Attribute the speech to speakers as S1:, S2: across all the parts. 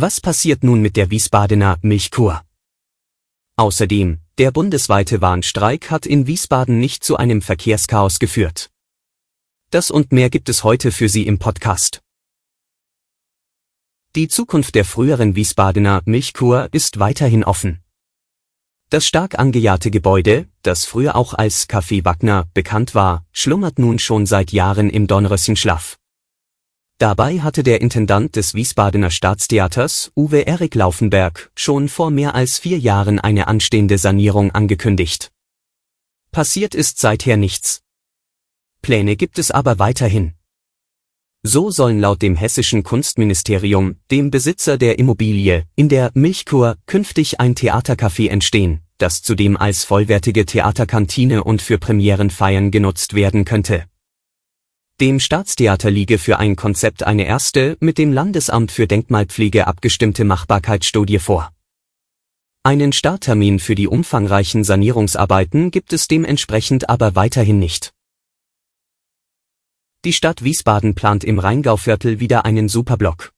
S1: Was passiert nun mit der Wiesbadener Milchkur? Außerdem, der bundesweite Warnstreik hat in Wiesbaden nicht zu einem Verkehrschaos geführt. Das und mehr gibt es heute für Sie im Podcast. Die Zukunft der früheren Wiesbadener Milchkur ist weiterhin offen. Das stark angejahte Gebäude, das früher auch als Café Wagner bekannt war, schlummert nun schon seit Jahren im Dornröschenschlaf. Dabei hatte der Intendant des Wiesbadener Staatstheaters, Uwe Erik Laufenberg, schon vor mehr als vier Jahren eine anstehende Sanierung angekündigt. Passiert ist seither nichts. Pläne gibt es aber weiterhin. So sollen laut dem hessischen Kunstministerium, dem Besitzer der Immobilie, in der Milchkur künftig ein Theatercafé entstehen, das zudem als vollwertige Theaterkantine und für Premierenfeiern genutzt werden könnte. Dem Staatstheater liege für ein Konzept eine erste, mit dem Landesamt für Denkmalpflege abgestimmte Machbarkeitsstudie vor. Einen Starttermin für die umfangreichen Sanierungsarbeiten gibt es dementsprechend aber weiterhin nicht. Die Stadt Wiesbaden plant im Rheingauviertel wieder einen Superblock.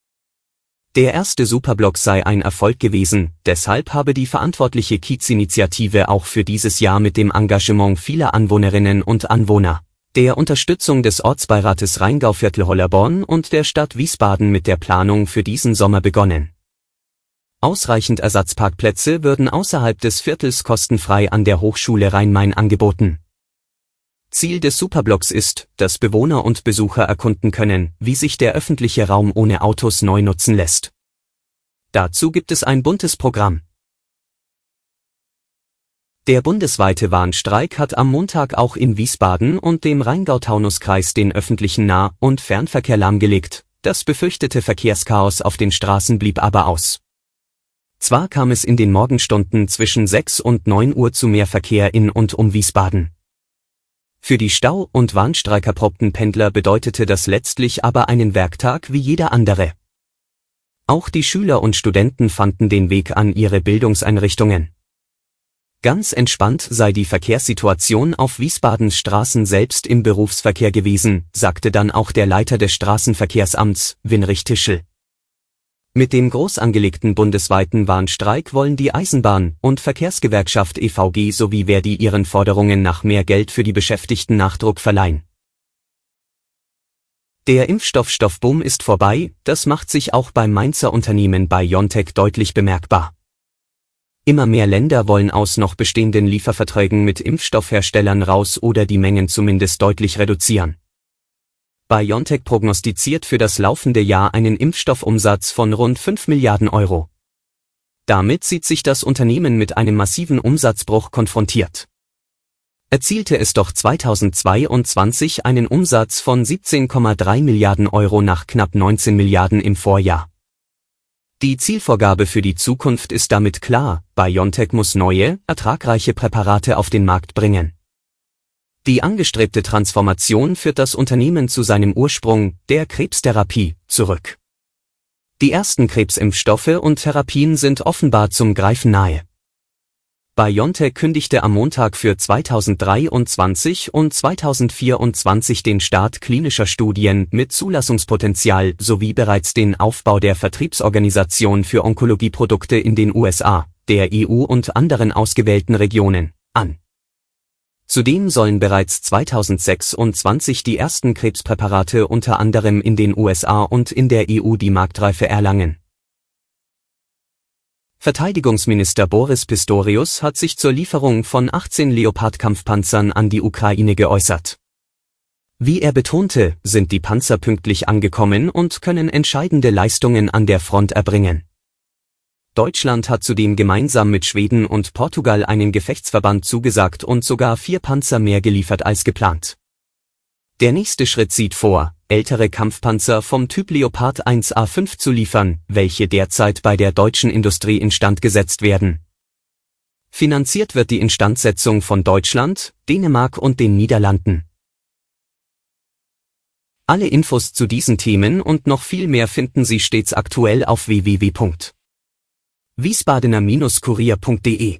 S1: Der erste Superblock sei ein Erfolg gewesen, deshalb habe die verantwortliche Kiezinitiative auch für dieses Jahr mit dem Engagement vieler Anwohnerinnen und Anwohner der Unterstützung des Ortsbeirates Rheingauviertel Hollerborn und der Stadt Wiesbaden mit der Planung für diesen Sommer begonnen. Ausreichend Ersatzparkplätze würden außerhalb des Viertels kostenfrei an der Hochschule Rhein-Main angeboten. Ziel des Superblocks ist, dass Bewohner und Besucher erkunden können, wie sich der öffentliche Raum ohne Autos neu nutzen lässt. Dazu gibt es ein buntes Programm. Der bundesweite Warnstreik hat am Montag auch in Wiesbaden und dem Rheingau-Taunus-Kreis den öffentlichen Nah- und Fernverkehr lahmgelegt, das befürchtete Verkehrschaos auf den Straßen blieb aber aus. Zwar kam es in den Morgenstunden zwischen 6 und 9 Uhr zu mehr Verkehr in und um Wiesbaden. Für die Stau- und Warnstreikerprobten Pendler bedeutete das letztlich aber einen Werktag wie jeder andere. Auch die Schüler und Studenten fanden den Weg an ihre Bildungseinrichtungen. Ganz entspannt sei die Verkehrssituation auf Wiesbadens Straßen selbst im Berufsverkehr gewesen, sagte dann auch der Leiter des Straßenverkehrsamts, Winrich Tischel. Mit dem groß angelegten bundesweiten Warnstreik wollen die Eisenbahn- und Verkehrsgewerkschaft EVG sowie Verdi ihren Forderungen nach mehr Geld für die Beschäftigten Nachdruck verleihen. Der Impfstoffstoffboom ist vorbei, das macht sich auch beim Mainzer Unternehmen BioNTech deutlich bemerkbar. Immer mehr Länder wollen aus noch bestehenden Lieferverträgen mit Impfstoffherstellern raus oder die Mengen zumindest deutlich reduzieren. BioNTech prognostiziert für das laufende Jahr einen Impfstoffumsatz von rund 5 Milliarden Euro. Damit sieht sich das Unternehmen mit einem massiven Umsatzbruch konfrontiert. Erzielte es doch 2022 einen Umsatz von 17,3 Milliarden Euro nach knapp 19 Milliarden im Vorjahr. Die Zielvorgabe für die Zukunft ist damit klar, BioNTech muss neue, ertragreiche Präparate auf den Markt bringen. Die angestrebte Transformation führt das Unternehmen zu seinem Ursprung, der Krebstherapie, zurück. Die ersten Krebsimpfstoffe und Therapien sind offenbar zum Greifen nahe. BioNTech kündigte am Montag für 2023 und 2024 den Start klinischer Studien mit Zulassungspotenzial sowie bereits den Aufbau der Vertriebsorganisation für Onkologieprodukte in den USA, der EU und anderen ausgewählten Regionen an. Zudem sollen bereits 2026 die ersten Krebspräparate unter anderem in den USA und in der EU die Marktreife erlangen Verteidigungsminister Boris Pistorius hat sich zur Lieferung von 18 Leopard-Kampfpanzern an die Ukraine geäußert. Wie er betonte, sind die Panzer pünktlich angekommen und können entscheidende Leistungen an der Front erbringen. Deutschland hat zudem gemeinsam mit Schweden und Portugal einen Gefechtsverband zugesagt und sogar vier Panzer mehr geliefert als geplant. Der nächste Schritt sieht vor, ältere Kampfpanzer vom Typ Leopard 1A5 zu liefern, welche derzeit bei der deutschen Industrie instand gesetzt werden. Finanziert wird die Instandsetzung von Deutschland, Dänemark und den Niederlanden. Alle Infos zu diesen Themen und noch viel mehr finden Sie stets aktuell auf www.wiesbadener-kurier.de.